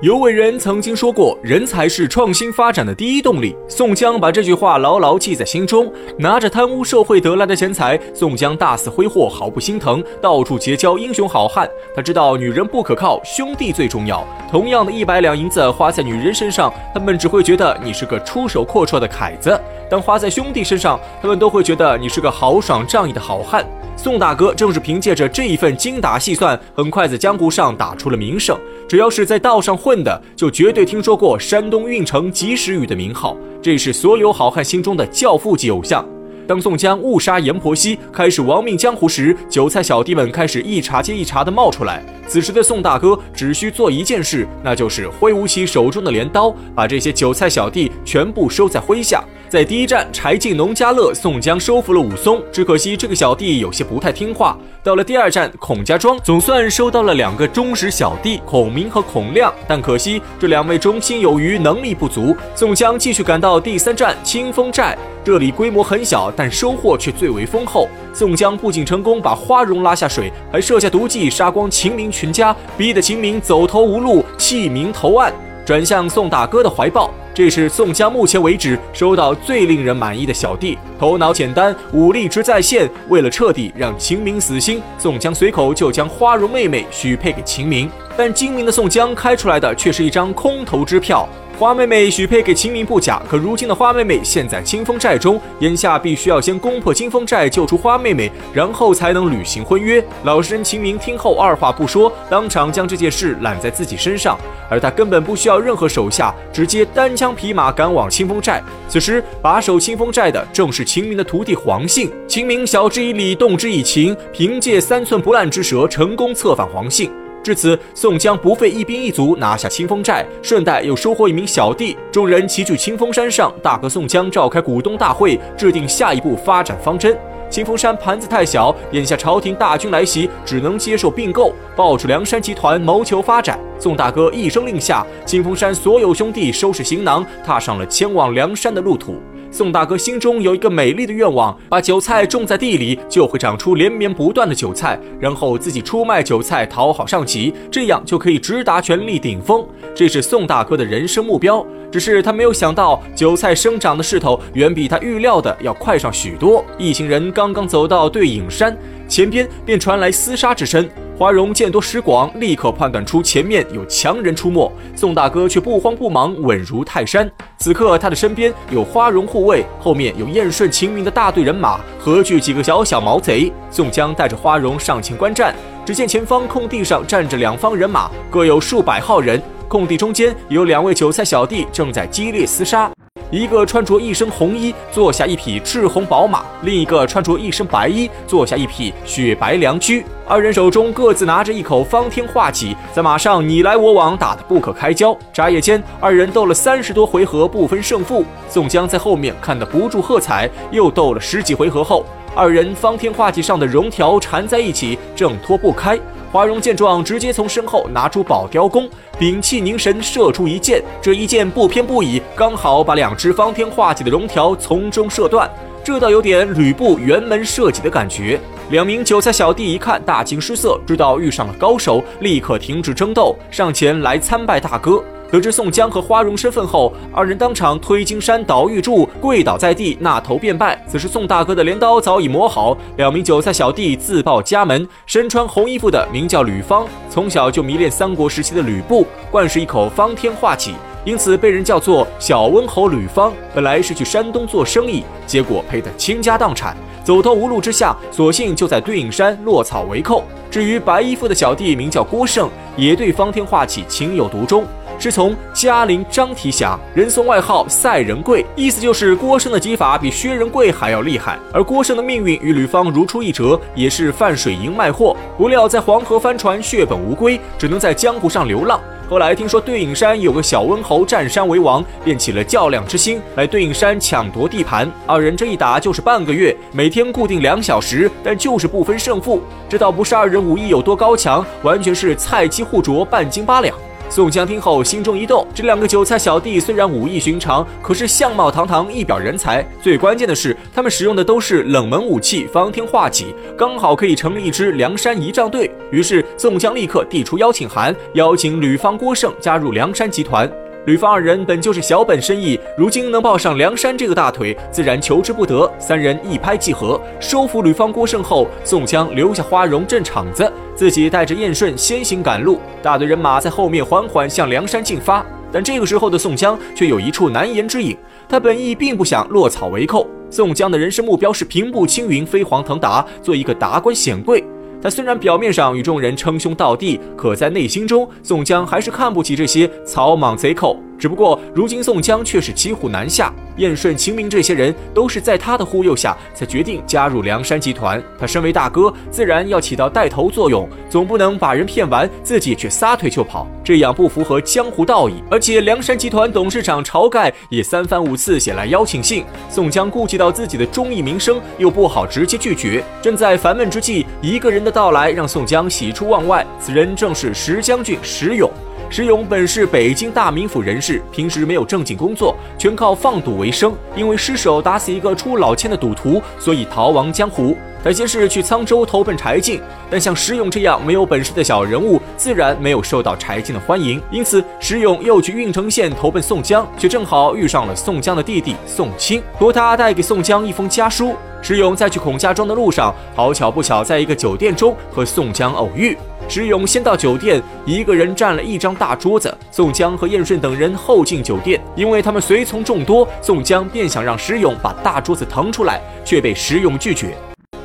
有伟人曾经说过：“人才是创新发展的第一动力。”宋江把这句话牢牢记在心中。拿着贪污受贿得来的钱财，宋江大肆挥霍，毫不心疼，到处结交英雄好汉。他知道女人不可靠，兄弟最重要。同样的一百两银子花在女人身上，他们只会觉得你是个出手阔绰的凯子；但花在兄弟身上，他们都会觉得你是个豪爽仗义的好汉。宋大哥正是凭借着这一份精打细算，很快在江湖上打出了名声。只要是在道上混的，就绝对听说过山东运城及时雨的名号，这是所有好汉心中的教父级偶像。当宋江误杀阎婆惜，开始亡命江湖时，韭菜小弟们开始一茬接一茬的冒出来。此时的宋大哥只需做一件事，那就是挥舞起手中的镰刀，把这些韭菜小弟全部收在麾下。在第一站柴进农家乐，宋江收服了武松，只可惜这个小弟有些不太听话。到了第二站孔家庄，总算收到了两个忠实小弟孔明和孔亮，但可惜这两位忠心有余，能力不足。宋江继续赶到第三站清风寨，这里规模很小，但收获却最为丰厚。宋江不仅成功把花荣拉下水，还设下毒计杀光秦明全家，逼得秦明走投无路，弃明投案，转向宋大哥的怀抱。这是宋江目前为止收到最令人满意的小弟，头脑简单，武力值在线。为了彻底让秦明死心，宋江随口就将花荣妹妹许配给秦明。但精明的宋江开出来的却是一张空头支票。花妹妹许配给秦明不假，可如今的花妹妹现在清风寨中，眼下必须要先攻破清风寨，救出花妹妹，然后才能履行婚约。老实人秦明听后二话不说，当场将这件事揽在自己身上，而他根本不需要任何手下，直接单枪匹马赶往清风寨。此时把守清风寨的正是秦明的徒弟黄信。秦明晓之以理，动之以情，凭借三寸不烂之舌，成功策反黄信。至此，宋江不费一兵一卒拿下清风寨，顺带又收获一名小弟。众人齐聚清风山上，大哥宋江召开股东大会，制定下一步发展方针。清风山盘子太小，眼下朝廷大军来袭，只能接受并购，抱住梁山集团谋求发展。宋大哥一声令下，清风山所有兄弟收拾行囊，踏上了前往梁山的路途。宋大哥心中有一个美丽的愿望：把韭菜种在地里，就会长出连绵不断的韭菜，然后自己出卖韭菜，讨好上级，这样就可以直达权力顶峰。这是宋大哥的人生目标。只是他没有想到，韭菜生长的势头远比他预料的要快上许多。一行人刚刚走到对影山前边，便传来厮杀之声。花荣见多识广，立刻判断出前面有强人出没。宋大哥却不慌不忙，稳如泰山。此刻他的身边有花荣护卫，后面有燕顺、秦明的大队人马，何惧几个小小毛贼？宋江带着花荣上前观战，只见前方空地上站着两方人马，各有数百号人。空地中间有两位韭菜小弟正在激烈厮杀。一个穿着一身红衣，坐下一匹赤红宝马；另一个穿着一身白衣，坐下一匹雪白良驹。二人手中各自拿着一口方天画戟，在马上你来我往，打得不可开交。眨眼间，二人斗了三十多回合，不分胜负。宋江在后面看得不住喝彩。又斗了十几回合后，二人方天画戟上的绒条缠在一起，挣脱不开。华容见状，直接从身后拿出宝雕弓，屏气凝神，射出一箭。这一箭不偏不倚，刚好把两只方天画戟的绒条从中射断。这倒有点吕布辕门射戟的感觉。两名韭菜小弟一看，大惊失色，知道遇上了高手，立刻停止争斗，上前来参拜大哥。得知宋江和花荣身份后，二人当场推金山倒玉柱，跪倒在地，那头便拜。此时宋大哥的镰刀早已磨好，两名韭菜小弟自报家门，身穿红衣服的名叫吕方，从小就迷恋三国时期的吕布，惯是一口方天画戟，因此被人叫做小温侯吕方。本来是去山东做生意，结果赔得倾家荡产，走投无路之下，索性就在对影山落草为寇。至于白衣服的小弟，名叫郭胜，也对方天画戟情有独钟。是从嘉陵张提辖，人送外号赛仁贵，意思就是郭胜的技法比薛仁贵还要厉害。而郭胜的命运与吕方如出一辙，也是泛水营卖货，不料在黄河翻船，血本无归，只能在江湖上流浪。后来听说对影山有个小温侯占山为王，便起了较量之心，来对影山抢夺地盘。二人这一打就是半个月，每天固定两小时，但就是不分胜负。这倒不是二人武艺有多高强，完全是菜鸡互啄，半斤八两。宋江听后心中一动，这两个韭菜小弟虽然武艺寻常，可是相貌堂堂，一表人才。最关键的是，他们使用的都是冷门武器，方天画戟，刚好可以成立一支梁山仪仗队。于是宋江立刻递出邀请函，邀请吕方、郭盛加入梁山集团。吕方二人本就是小本生意，如今能抱上梁山这个大腿，自然求之不得。三人一拍即合，收服吕方、郭盛后，宋江留下花荣镇场子，自己带着燕顺先行赶路，大队人马在后面缓缓向梁山进发。但这个时候的宋江却有一处难言之隐，他本意并不想落草为寇。宋江的人生目标是平步青云、飞黄腾达，做一个达官显贵。他虽然表面上与众人称兄道弟，可在内心中，宋江还是看不起这些草莽贼寇。只不过，如今宋江却是骑虎难下。燕顺、秦明这些人都是在他的忽悠下才决定加入梁山集团。他身为大哥，自然要起到带头作用，总不能把人骗完，自己却撒腿就跑，这样不符合江湖道义。而且，梁山集团董事长晁盖也三番五次写来邀请信，宋江顾及到自己的忠义名声，又不好直接拒绝。正在烦闷之际，一个人的到来让宋江喜出望外，此人正是石将军石勇。石勇本是北京大名府人士，平时没有正经工作，全靠放赌为生。因为失手打死一个出老千的赌徒，所以逃亡江湖。他先是去沧州投奔柴进，但像石勇这样没有本事的小人物，自然没有受到柴进的欢迎。因此，石勇又去郓城县投奔宋江，却正好遇上了宋江的弟弟宋清，托他带给宋江一封家书。石勇在去孔家庄的路上，好巧不巧，在一个酒店中和宋江偶遇。石勇先到酒店，一个人占了一张大桌子。宋江和燕顺等人后进酒店，因为他们随从众多，宋江便想让石勇把大桌子腾出来，却被石勇拒绝。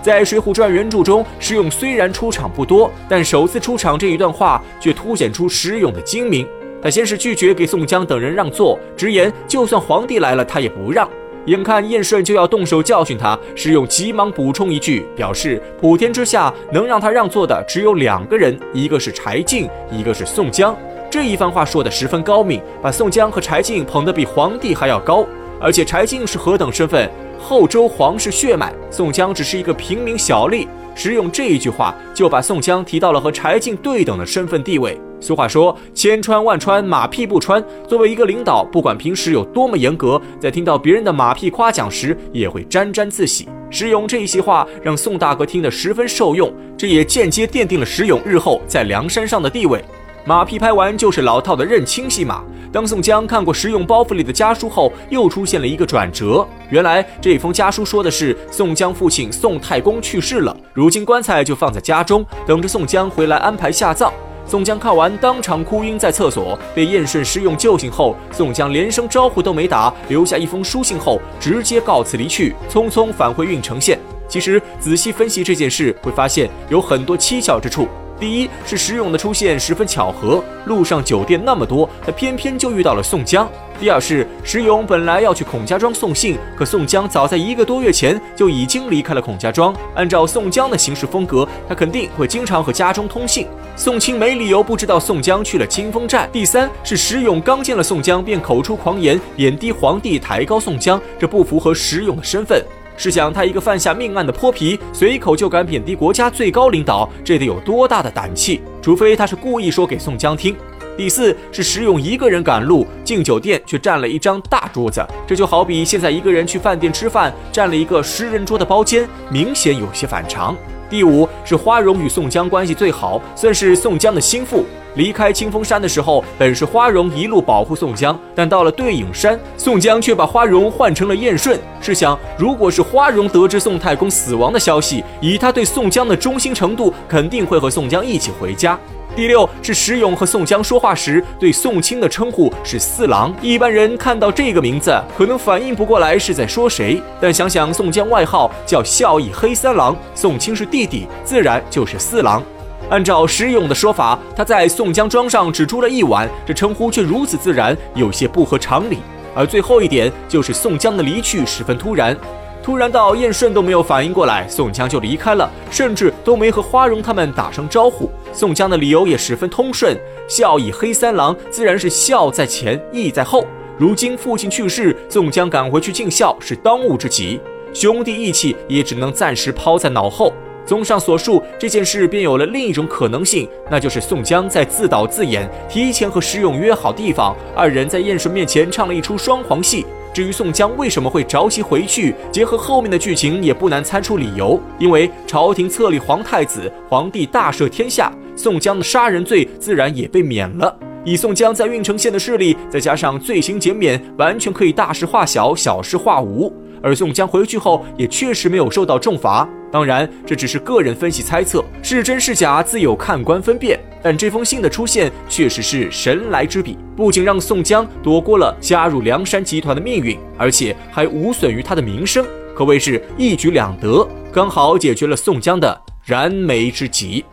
在《水浒传》原著中，石勇虽然出场不多，但首次出场这一段话却凸显出石勇的精明。他先是拒绝给宋江等人让座，直言就算皇帝来了，他也不让。眼看燕顺就要动手教训他，石勇急忙补充一句，表示普天之下能让他让座的只有两个人，一个是柴进，一个是宋江。这一番话说的十分高明，把宋江和柴进捧得比皇帝还要高。而且柴进是何等身份？后周皇室血脉，宋江只是一个平民小吏。石勇这一句话就把宋江提到了和柴进对等的身份地位。俗话说，千穿万穿，马屁不穿。作为一个领导，不管平时有多么严格，在听到别人的马屁夸奖时，也会沾沾自喜。石勇这一席话让宋大哥听得十分受用，这也间接奠定了石勇日后在梁山上的地位。马屁拍完就是老套的认亲戏码。当宋江看过石勇包袱里的家书后，又出现了一个转折。原来这封家书说的是宋江父亲宋太公去世了，如今棺材就放在家中，等着宋江回来安排下葬。宋江看完当场哭晕在厕所，被燕顺、施用救醒后，宋江连声招呼都没打，留下一封书信后，直接告辞离去，匆匆返回郓城县。其实仔细分析这件事，会发现有很多蹊跷之处。第一是石勇的出现十分巧合，路上酒店那么多，他偏偏就遇到了宋江。第二是石勇本来要去孔家庄送信，可宋江早在一个多月前就已经离开了孔家庄。按照宋江的行事风格，他肯定会经常和家中通信。宋清没理由不知道宋江去了清风寨。第三是石勇刚见了宋江便口出狂言，贬低皇帝，抬高宋江，这不符合石勇的身份。试想，他一个犯下命案的泼皮，随口就敢贬低国家最高领导，这得有多大的胆气？除非他是故意说给宋江听。第四是石勇一个人赶路进酒店，却占了一张大桌子，这就好比现在一个人去饭店吃饭，占了一个十人桌的包间，明显有些反常。第五是花荣与宋江关系最好，算是宋江的心腹。离开清风山的时候，本是花荣一路保护宋江，但到了对影山，宋江却把花荣换成了燕顺。试想，如果是花荣得知宋太公死亡的消息，以他对宋江的忠心程度，肯定会和宋江一起回家。第六是石勇和宋江说话时，对宋清的称呼是四郎。一般人看到这个名字，可能反应不过来是在说谁，但想想宋江外号叫孝义黑三郎，宋清是弟弟，自然就是四郎。按照石勇的说法，他在宋江庄上只住了一晚，这称呼却如此自然，有些不合常理。而最后一点就是宋江的离去十分突然，突然到燕顺都没有反应过来，宋江就离开了，甚至都没和花荣他们打声招呼。宋江的理由也十分通顺，孝义黑三郎自然是孝在前，义在后。如今父亲去世，宋江赶回去尽孝是当务之急，兄弟义气也只能暂时抛在脑后。综上所述，这件事便有了另一种可能性，那就是宋江在自导自演，提前和石勇约好地方，二人在燕顺面前唱了一出双簧戏。至于宋江为什么会着急回去，结合后面的剧情，也不难猜出理由。因为朝廷册立皇太子，皇帝大赦天下，宋江的杀人罪自然也被免了。以宋江在郓城县的势力，再加上罪行减免，完全可以大事化小，小事化无。而宋江回去后，也确实没有受到重罚。当然，这只是个人分析猜测，是真是假，自有看官分辨。但这封信的出现确实是神来之笔，不仅让宋江躲过了加入梁山集团的命运，而且还无损于他的名声，可谓是一举两得，刚好解决了宋江的燃眉之急。